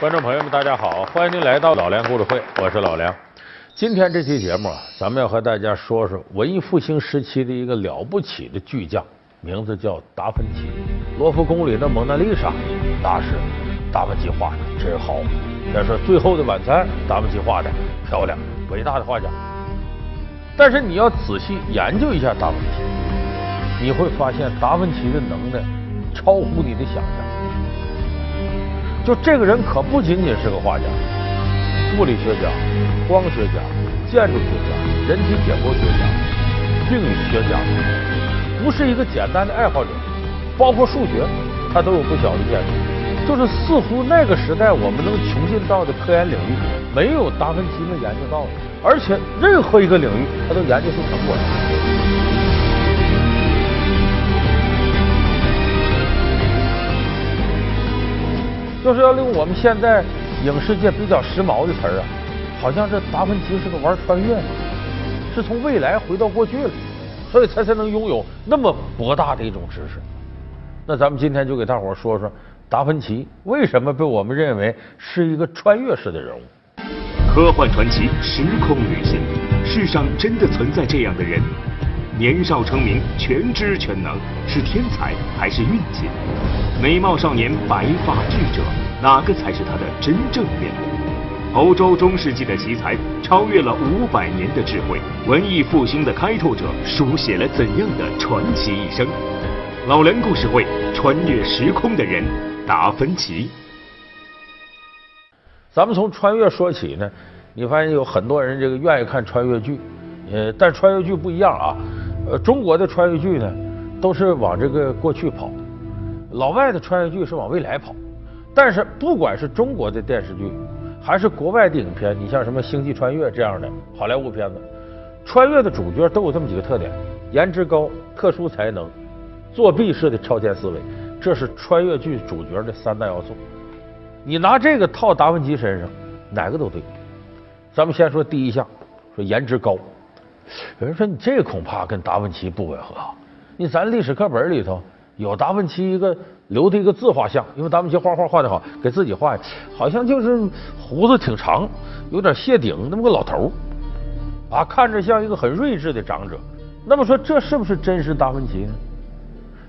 观众朋友们，大家好，欢迎您来到老梁故事会，我是老梁。今天这期节目啊，咱们要和大家说说文艺复兴时期的一个了不起的巨匠，名字叫达芬奇。罗浮宫里的蒙娜丽莎，那是达芬奇画的，真好。再说《最后的晚餐》，达芬奇画的漂亮，伟大的画家。但是你要仔细研究一下达芬奇，你会发现达芬奇的能耐超乎你的想象。就这个人可不仅仅是个画家，物理学家、光学家、建筑学家、人体解剖学家、病理学家，不是一个简单的爱好者，包括数学，他都有不小的建树。就是似乎那个时代我们能穷尽到的科研领域，没有达芬奇能研究到的，而且任何一个领域他都研究出成果来。就是要用我们现在影视界比较时髦的词儿啊，好像这达芬奇是个玩穿越的，是从未来回到过去了，所以他才能拥有那么博大的一种知识。那咱们今天就给大伙儿说说达芬奇为什么被我们认为是一个穿越式的人物。科幻传奇，时空旅行，世上真的存在这样的人？年少成名，全知全能，是天才还是运气？美貌少年，白发智者，哪个才是他的真正面目？欧洲中世纪的奇才，超越了五百年的智慧，文艺复兴的开拓者，书写了怎样的传奇一生？老梁故事会，穿越时空的人，达芬奇。咱们从穿越说起呢，你发现有很多人这个愿意看穿越剧，呃，但穿越剧不一样啊。呃，中国的穿越剧呢，都是往这个过去跑；老外的穿越剧是往未来跑。但是不管是中国的电视剧，还是国外的影片，你像什么《星际穿越》这样的好莱坞片子，穿越的主角都有这么几个特点：颜值高、特殊才能、作弊式的超前思维，这是穿越剧主角的三大要素。你拿这个套达芬奇身上，哪个都对。咱们先说第一项，说颜值高。有人说你这恐怕跟达芬奇不吻合。你咱历史课本里头有达芬奇一个留的一个自画像，因为达芬奇画画画的好，给自己画，好像就是胡子挺长，有点谢顶那么个老头啊，看着像一个很睿智的长者。那么说这是不是真实达芬奇呢？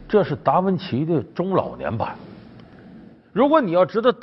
这是达芬奇的中老年版。如果你要知道达。